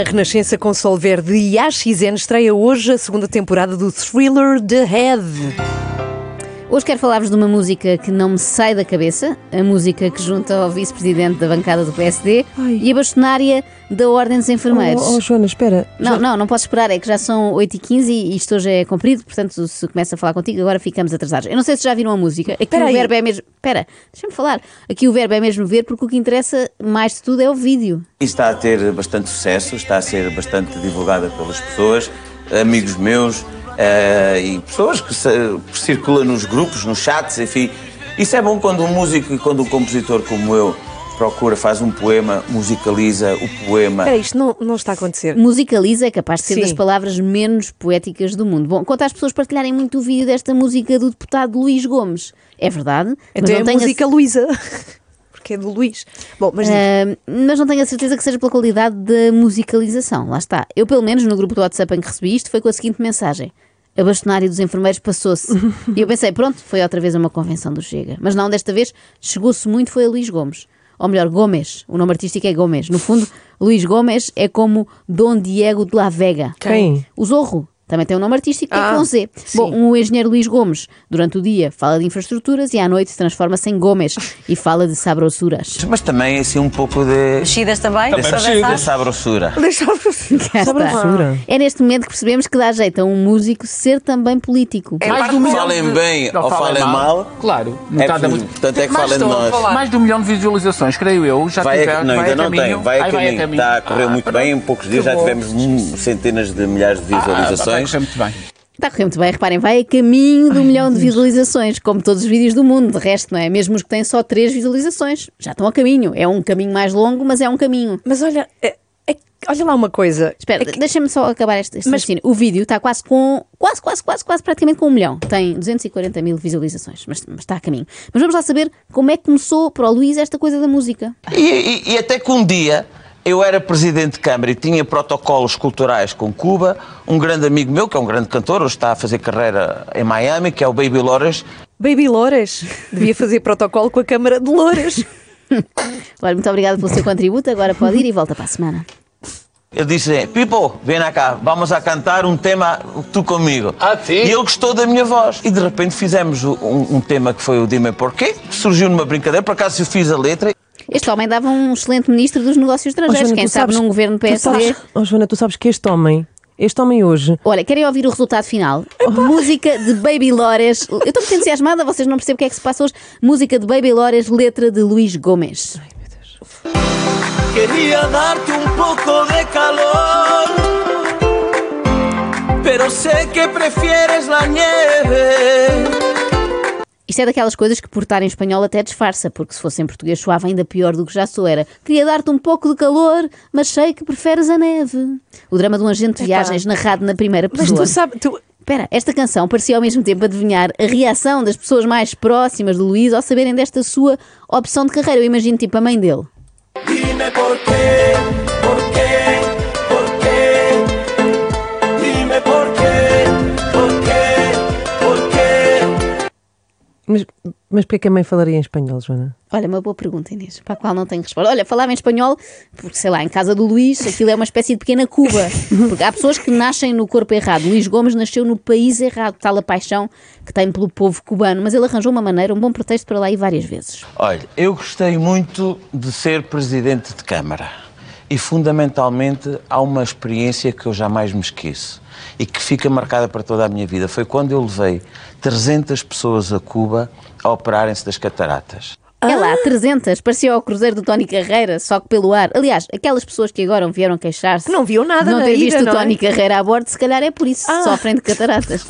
Na Renascença com Sol Verde e AXN estreia hoje a segunda temporada do thriller The Head. Hoje quero falar-vos de uma música que não me sai da cabeça, a música que junta ao vice-presidente da bancada do PSD Ai. e a bastonária da Ordem dos Enfermeiros. Oh, oh, Joana, espera. Não, Já- não, não posso esperar, é que já são 8h15 e isto hoje é comprido, portanto, se começa a falar contigo, agora ficamos atrasados. Eu não sei se já viram a música. Aqui o aí. verbo é mesmo. Espera, deixa-me falar. Aqui o verbo é mesmo ver, porque o que interessa mais de tudo é o vídeo. E está a ter bastante sucesso, está a ser bastante divulgada pelas pessoas, amigos meus eh, e pessoas que se- circulam nos grupos, nos chats, enfim. Isso é bom quando um músico e quando um compositor como eu procura, faz um poema, musicaliza o poema. Espera, isto não, não está a acontecer. Musicaliza é capaz de ser Sim. das palavras menos poéticas do mundo. Bom, quanto às pessoas partilharem muito o vídeo desta música do deputado Luís Gomes, é verdade. Então mas é não a tenho a música Luísa. Porque é do Luís. Bom, mas. Ah, mas não tenho a certeza que seja pela qualidade da musicalização. Lá está. Eu, pelo menos, no grupo do WhatsApp em que recebi isto, foi com a seguinte mensagem. A bastonária dos enfermeiros passou-se. e eu pensei, pronto, foi outra vez uma convenção do Chega. Mas não, desta vez chegou-se muito, foi a Luís Gomes. Ou melhor, Gomes. O nome artístico é Gomes. No fundo, Luís Gomes é como Dom Diego de la Vega. Quem? O Zorro. Também tem um nome artístico que é Ah, com Z. sim. Bom, o engenheiro Luís Gomes, durante o dia, fala de infraestruturas e à noite transforma-se em Gomes e fala de sabrosuras. Mas também assim um pouco de, Mexidas também? de, para de dançar? sabrosura. Cá Sobre está. a basura. É neste momento que percebemos que dá jeito a um músico ser também político. Mais de um milhão Falem de- bem Não, ou falem mal. Claro. É da música. portanto é que Mais falem de nós. Mais de um milhão de visualizações, creio eu. Já Vai tiver, a, não, vai ainda a não tem, vai a caminho. Está a correr Ah, muito pronto. bem, em poucos dias já tivemos centenas de milhares de Ah, está a visualizações. correr muito bem. Está a correr muito bem, reparem, vai a caminho de um milhão de visualizações, como todos os vídeos do mundo, de resto, não é? Mesmo os que têm só três visualizações, já estão a caminho. É um caminho mais longo, mas é um caminho. Mas olha, é- é- olha lá uma coisa. Espera, É que- deixa-me só acabar este, este Mas- raciocínio. O vídeo está quase com. Quase, quase, quase, quase praticamente com um milhão. Tem 240 mil visualizações, mas, mas está a caminho. Mas vamos lá saber como é que começou para o Luís esta coisa da música. E, e- e até que um dia eu era presidente de Câmara e tinha protocolos culturais com Cuba. Um grande amigo meu, que é um grande cantor, hoje está a fazer carreira em Miami, que é o Baby Lores. Baby Louras. Devia fazer protocolo com a Câmara de Louras. Olha, muito obrigada pelo seu contributo. Agora pode ir e volta para a semana. Eu disse, Pipo, vem cá, vamos a cantar um tema tu comigo. Ah, sim? E ele gostou da minha voz. E de repente fizemos um, um tema que foi o Dime Porquê, que surgiu numa brincadeira, por acaso eu fiz a letra. Este homem dava um excelente ministro dos negócios estrangeiros. Joana, Quem tu sabe sabes- num governo tu PSD. sabes- Oh, Joana, tu sabes que este homem, este homem hoje, Olha, querem ouvir o resultado final? Música de Baby Lores. Eu estou muito entusiasmada, vocês não percebem o que é que se passa hoje. Música de Baby Lores, letra de Luís Gomes. Quería darte un poco de calor, pero sé que prefieres la nieve. Isto é daquelas coisas que por estar em espanhol até disfarça, porque se fosse em português soava ainda pior do que já sou era. Queria dar-te um pouco de calor, mas sei que preferes a neve. O drama de um agente de viagens narrado na primeira mas pessoa. tu sabes, tu, Espera, esta canção parecia ao mesmo tempo adivinhar a reação das pessoas mais próximas de Luís ao saberem desta sua opção de carreira. Eu imagino tipo a mãe dele. Dime por qué, mas, mas porquê que a mãe falaria em espanhol, Joana? Olha, uma boa pergunta, Inês, para a qual não tenho resposta. Olha, falava em espanhol, porque sei lá, em casa do Luís, aquilo é uma espécie de pequena Cuba. Porque há pessoas que nascem no corpo errado. Luís Gomes nasceu no país errado, tal a paixão que tem pelo povo cubano. Mas ele arranjou uma maneira, um bom pretexto para lá ir várias vezes. Olha, eu gostei muito de ser presidente de Câmara. E fundamentalmente há uma experiência que eu jamais me esqueço e que fica marcada para toda a minha vida. Foi quando eu levei 300 pessoas a Cuba a operarem-se das cataratas. É lá, 300, parecia ao cruzeiro do Tony Carreira, só que pelo ar. Aliás, aquelas pessoas que agora vieram queixar-se. Que não viam nada Não na ter visto o é? Tony Carreira a bordo, se calhar é por isso. Sofrem de cataratas.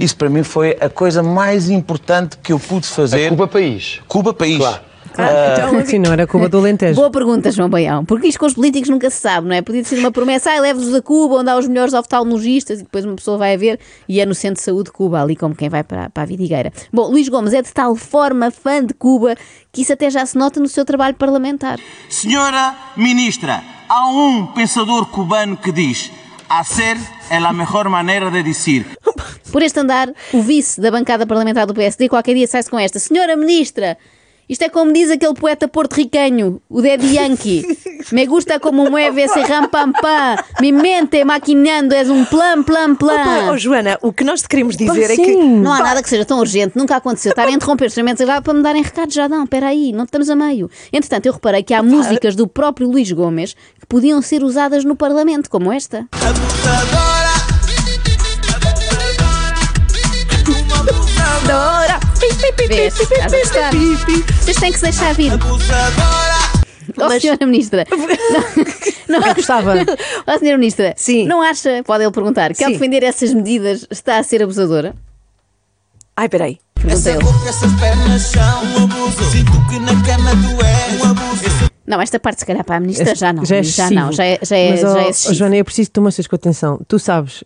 Isso para mim foi a coisa mais importante que eu pude fazer. Cuba País. Cuba país. Claro. Então, Sim, não era Cuba do Alentejo. Boa pergunta, João Baião. Porque isto com os políticos nunca se sabe, não é? Podia ser uma promessa, ah, leve-os a Cuba, onde há os melhores oftalmologistas, e depois uma pessoa vai a ver e é no Centro de Saúde de Cuba, ali como quem vai para, para a Vidigueira. Bom, Luís Gomes é de tal forma fã de Cuba que isso até já se nota no seu trabalho parlamentar. Senhora Ministra, há um pensador cubano que diz: hacer é a melhor maneira de dizer. Por este andar, o vice da bancada parlamentar do PSD qualquer dia sai-se com esta, Senhora Ministra, Isto é como diz aquele poeta porto-riquenho, o Daddy Yankee. Me gusta como mueve esse ram pam pam. Mi mente maquinando és um plan plan plan. oh, Joana, o que nós te queremos dizer é que. Não há nada que seja tão urgente, nunca aconteceu. Estar a interromper os instrumentos agora para me darem recados já não, espera aí, não estamos a meio. Entretanto, eu reparei que há músicas do próprio Luís Gomes que podiam ser usadas no Parlamento, como esta. Dora! Vês? Estás a gostar? Vocês têm que se deixar vir. Ó, Mas- senhora Ministra. Não, não gostava. Ó, senhora Ministra. Sim. Não acha, pode ele perguntar, que ao defender essas medidas está a ser abusadora? Ai, peraí. Ele. boca, essas pernas são um abuso. Sinto que na cama tu és um abuso. Não, esta parte, se calhar, para a Ministra já não. Já é já não, já é, já é, Mas, já ó, é ó, excessivo. Joana, eu preciso que tu mostres com atenção. Tu sabes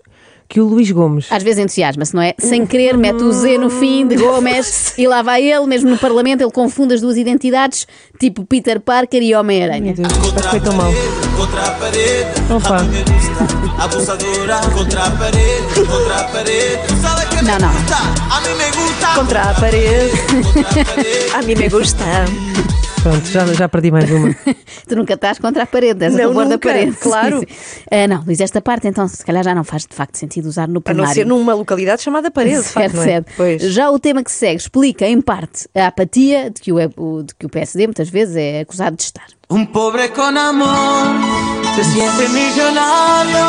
que o Luís Gomes. Às vezes entusiasma-se, não é? Sem querer, mete o Z no fim de Gomes e lá vai ele, mesmo no Parlamento, ele confunde as duas identidades, tipo Peter Parker e Homem-Aranha. Meu Deus, foi tão mal. Contra a parede, Opa. a gusta. Abusadora, contra a parede, contra a parede. Sabe que Não, não. gusta? A mim me gusta. Contra a parede. a mim me gusta. Pronto, já, já perdi mais uma. Tu nunca estás contra a parede, és a Não, favor da parede. claro. Sim, sim. Ah, não, Luís, esta parte então se calhar já não faz de facto sentido usar no A plenário. não ser numa localidade chamada parede, de facto, Certo, não é? certo. Pois. Já o tema que se segue explica, em parte, a apatia de que o- de que o PSD muitas vezes é acusado de estar. Un pobre con amor se siente millonario.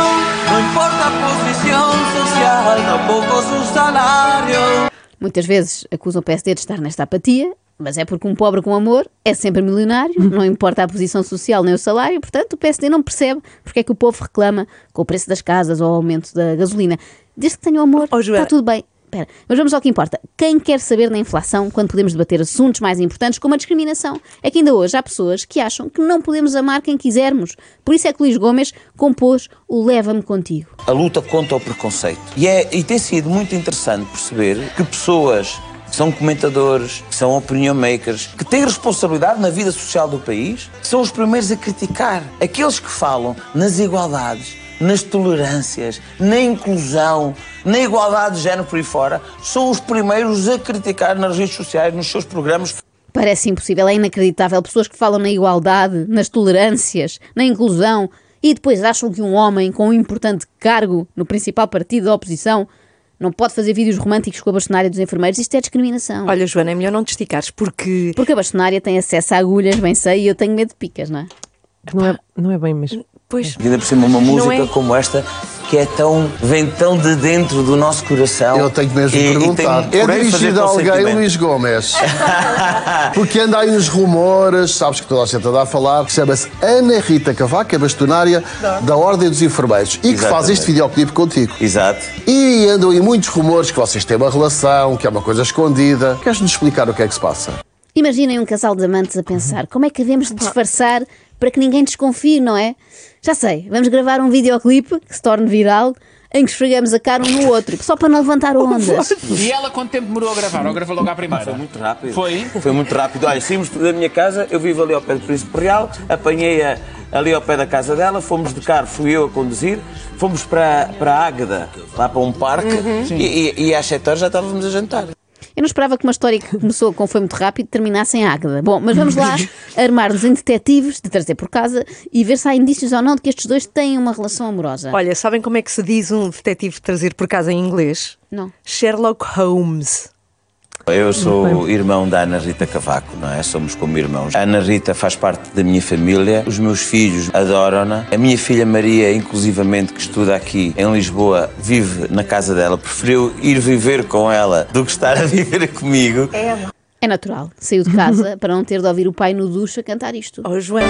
No importa posición social, tampoco su salario. Muitas vezes acusam o PSD de estar nesta apatia, mas é porque um pobre com amor é sempre milionário, não importa a posição social nem o salário, portanto o PSD não percebe porque é que o povo reclama com o preço das casas ou o aumento da gasolina. Desde que tenham amor, Oh, está tudo bem. Mas vamos ao que importa. Quem quer saber da inflação quando podemos debater assuntos mais importantes como a discriminação? É que ainda hoje há pessoas que acham que não podemos amar quem quisermos. Por isso é que Luís Gomes compôs o Leva-me Contigo. a luta contra o preconceito. E, é, e tem sido muito interessante perceber que pessoas que são comentadores, que são opinion makers, que têm responsabilidade na vida social do país, são os primeiros a criticar. Aqueles que falam nas igualdades, nas tolerâncias, na inclusão, na igualdade de género por aí fora, são os primeiros a criticar nas redes sociais, nos seus programas. Parece impossível, é inacreditável. Pessoas que falam na igualdade, nas tolerâncias, na inclusão e depois acham que um homem com um importante cargo no principal partido da oposição não pode fazer vídeos românticos com a bastonária dos enfermeiros. Isto é discriminação. Olha, Joana, é melhor não te esticares, porque. Porque a bastonária tem acesso a agulhas, bem sei, e eu tenho medo de picas, não é? Não é, não é bem mesmo. Pois. E ainda por cima uma música é? como esta que é tão, vem tão de dentro do nosso coração. Eu tenho mesmo E- e perguntar. tem É por aí fazer dirigido a alguém. Luís Gomes. Porque anda aí uns rumores, sabes que toda a gente anda a falar, que chama-se Ana Rita Cavaco, é bastonária da Ordem dos Enfermeiros e que faz Exatamente. este videoclipe contigo. Exato. E andam aí muitos rumores que vocês têm uma relação, que é uma coisa escondida. Queres-nos explicar o que é que se passa? Imaginem um casal de amantes a pensar como é que devemos disfarçar para que ninguém desconfie, não é? Já sei, vamos gravar um videoclipe que se torne viral em que esfregamos a cara um no outro, só para não levantar ondas. E ela quanto tempo demorou a gravar? Ou gravou logo à primeira? Foi muito rápido. Foi? Foi muito rápido. Olha, saímos da minha casa, eu vivo ali ao pé do Príncipe Real, apanhei-a ali ao pé da casa dela, fomos de carro, fui eu a conduzir, fomos para, para Águeda, lá para um parque, e, e, e às 7 horas já estávamos a jantar. Eu não esperava que uma história que começou com foi muito rápido terminasse em Águeda. Bom, mas vamos lá armar-nos em detetives, de trazer por casa e ver se há indícios ou não de que estes dois têm uma relação amorosa. Olha, sabem como é que se diz um detetive trazer por casa em inglês? Não. Sherlock Holmes. Eu sou irmão da Ana Rita Cavaco, não é? Somos como irmãos. A Ana Rita faz parte da minha família, os meus filhos adoram-na. A minha filha Maria, inclusivamente, que estuda aqui em Lisboa, vive na casa dela. Preferiu ir viver com ela do que estar a viver comigo. É natural. Saiu de casa para não ter de ouvir o pai no duche a cantar isto. Oh, Joana.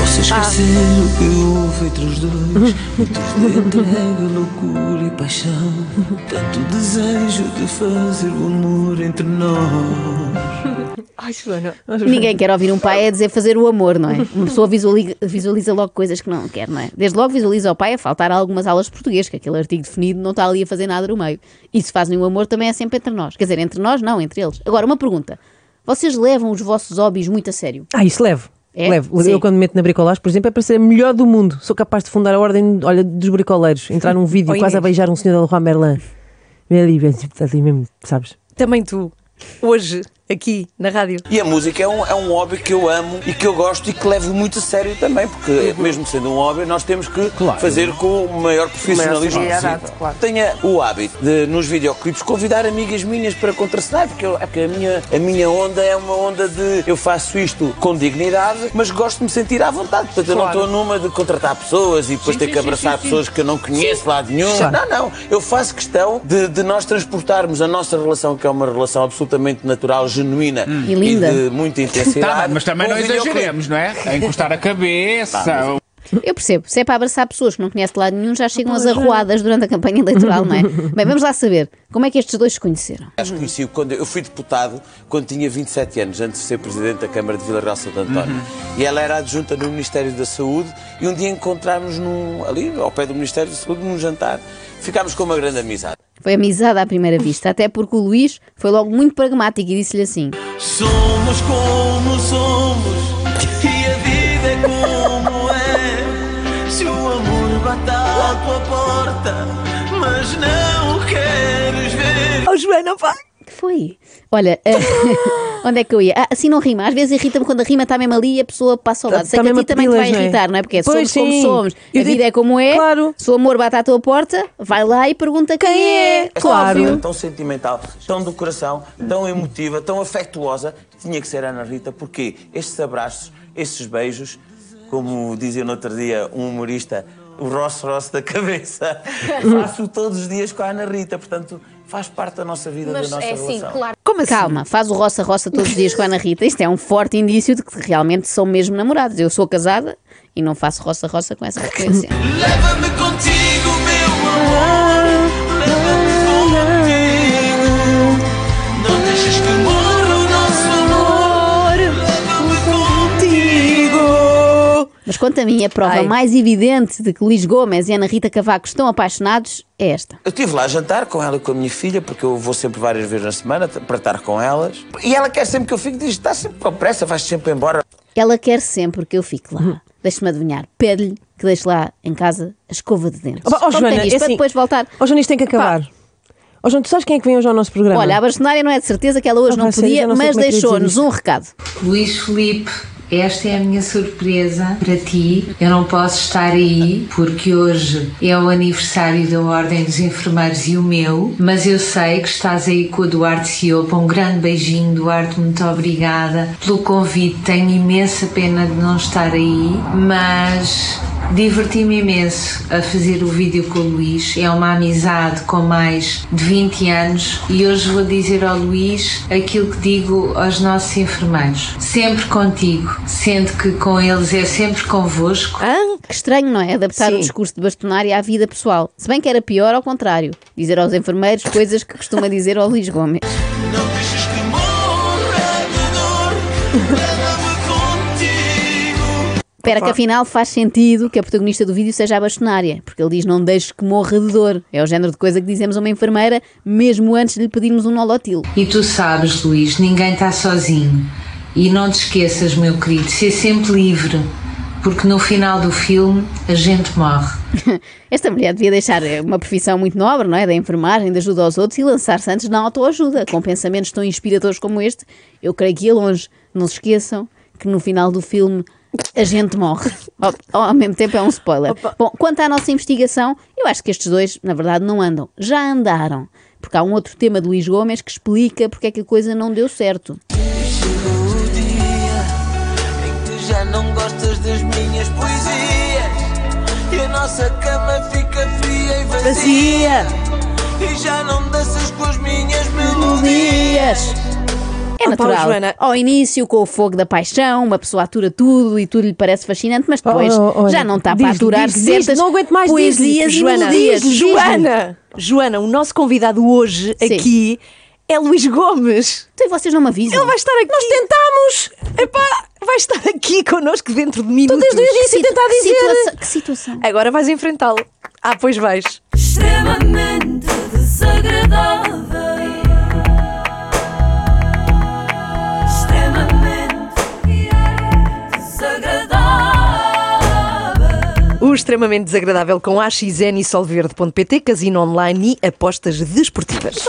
Posso esquecer o que houve entre os dois Muitos de entrega, loucura e paixão Tanto desejo de fazer o amor entre nós Ai, Joana. Ninguém quer ouvir um pai a dizer fazer o amor, não é? Uma pessoa visualiza, visualiza logo coisas que não quer, não é? Desde logo visualiza o pai a faltar a algumas aulas de português, que aquele artigo definido não está ali a fazer nada no meio. E se fazem o amor também é sempre entre nós. Quer dizer, entre nós não, entre eles. Agora, uma pergunta. Vocês levam os vossos hobbies muito a sério? Ah, isso levo. É? Levo. Sim. Eu quando me meto na bricolagem, por exemplo, é para ser a melhor do mundo. Sou capaz de fundar a ordem olha, dos bricoleiros, entrar num vídeo quase a beijar um senhor da Leroy Merlin. Ali, assim mesmo, sabes? Também tu, hoje, aqui na rádio. E a música é um, é um hobby que eu amo e que eu gosto e que levo muito a sério também, porque mesmo sendo um hobby, nós temos que Claro. fazer com o maior profissionalismo seriedade, possível. claro. Tenha o hábito de, nos videoclipes, convidar amigas minhas para contracenar, porque, eu- é porque a, minha, a minha onda é uma onda de eu faço isto com dignidade, mas gosto de me sentir à vontade. Portanto, eu não Claro. estou numa de contratar pessoas e depois ter que abraçar pessoas que eu não conheço lá de nenhum. Não, não. Eu faço questão de, de nós transportarmos a nossa relação, que é uma relação absolutamente natural, genuína E linda. de muita intensidade. Tá mas também não exageremos, não é? A encostar a cabeça. Eu percebo, se é para abraçar pessoas que não conhece de lado nenhum, já chegam as arruadas durante a campanha eleitoral, não é? Bem, vamos lá saber como é que estes dois se conheceram. Acho que conheci quando eu fui deputado quando tinha 27 anos, antes de ser presidente da Câmara de Vila Real Santo António. E ela era adjunta no Ministério da Saúde e um dia encontramos num, ali ao pé do Ministério da Saúde num jantar. Ficámos com uma grande amizade. Foi amizade à primeira vista, até porque o Luís foi logo muito pragmático e disse-lhe assim: Somos como somos e a vida é como é. Se o amor bate à tua porta, mas não o queres ver. Oh, Joana, pá! Que foi? Olha, eh, onde é que eu ia? Ah, assim não rima. Às vezes irrita-me quando a rima está mesmo ali e a pessoa passa ao lado. Sei Tá que a ti também te vai é? irritar, não é? Porque é Pois, somos como sim. somos. Eu a vida digo- é como é. Claro. Se o amor bate à tua porta, vai lá e pergunta quem, é. Claro. Óbvio. Tão sentimental, tão do coração, tão emotiva, tão afetuosa, tinha que ser a Ana Rita, porque estes abraços, estes beijos, como dizia no outro dia um humorista, o roço-roço da cabeça, faço todos os dias com a Ana Rita, portanto, faz parte da nossa vida, da nossa relação. Como assim? Calma, faz o roça-roça todos os dias com a Ana Rita. Isto é um forte indício de que realmente são mesmo namorados. Eu sou casada e não faço roça-roça com essa frequência. Leva-me contigo, Mas quanto a mim, a prova Ai. mais evidente de que Luís Gomes e Ana Rita Cavaco estão apaixonados é esta. Eu estive lá a jantar com ela e com a minha filha, porque eu vou sempre várias vezes na semana para estar com elas. E ela quer sempre que eu fique, diz: está sempre com pressa, vais sempre embora. Ela quer sempre que eu fique lá. Deixa-me adivinhar. Pede-lhe que deixe lá em casa a escova de dentes. Oh, oh, Joana, isto é para assim, depois voltar. Oh, Joana, isto tem que acabar. Oh, Joana, tu sabes quem é que vem hoje ao nosso programa? Olha, a bastonária não é de certeza que ela hoje Ah, não podia, não mas é deixou-nos um recado. Luís Felipe, esta é a minha surpresa para ti. Eu não posso estar aí porque hoje é o aniversário da Ordem dos Enfermeiros e o meu, mas eu sei que estás aí com o Duarte Ciopa. Um grande beijinho, Duarte, muito obrigada pelo convite. Tenho imensa pena de não estar aí, mas diverti-me imenso a fazer o vídeo com o Luís. É uma amizade com mais de 20 anos e hoje vou dizer ao Luís aquilo que digo aos nossos enfermeiros. Sempre contigo, sendo que com eles é sempre convosco. Hã? Que estranho, não é? Adaptar o Sim. discurso de bastonária à vida pessoal. Se bem que era pior ao contrário. Dizer aos enfermeiros coisas que costuma dizer ao Luís Gomes. Não deixes que morra de dor. Espera que afinal faz sentido que a protagonista do vídeo seja a bastonária, porque ele diz não deixes que morra de dor. É o género de coisa que dizemos a uma enfermeira mesmo antes de lhe pedirmos um nolotil. E tu sabes, Luís, ninguém está sozinho. E não te esqueças, meu querido, ser sempre livre, porque no final do filme a gente morre. Esta mulher devia deixar uma profissão muito nobre, não é? Da enfermagem, de ajuda aos outros e lançar-se antes na autoajuda. Com pensamentos tão inspiradores como este, eu creio que ia longe. Não se esqueçam que no final do filme a gente morre. Ao, ao mesmo tempo é um spoiler. Bom, quanto à nossa investigação, eu acho que estes dois, na verdade, não andam. Já andaram. Porque há um outro tema de Luís Gomes que explica porque é que a coisa não deu certo. Chegou o dia em que já não gostas das minhas poesias e a nossa cama fica fria e vazia. E já não danças com as minhas melodias. É natural. Joana. Ao início, com o fogo da paixão, uma pessoa atura tudo e tudo lhe parece fascinante, mas depois Oh, oh, já não está para aturar diz-lhe, certas não aguento mais, poesias e Joana, Diz-lhe. Joana, Joana, o nosso convidado hoje Sim. aqui é Luís Gomes. Então e vocês não me avisam? Ele vai estar aqui. Nós tentamos. Epá, vai estar aqui connosco dentro de minutos. desde o início Que tentar situ- dizer. situação- que situação? Agora vais enfrentá-lo. Ah, pois vais. extremamente desagradável. Extremamente desagradável com AXN e Solverde.pt, casino online e apostas desportivas.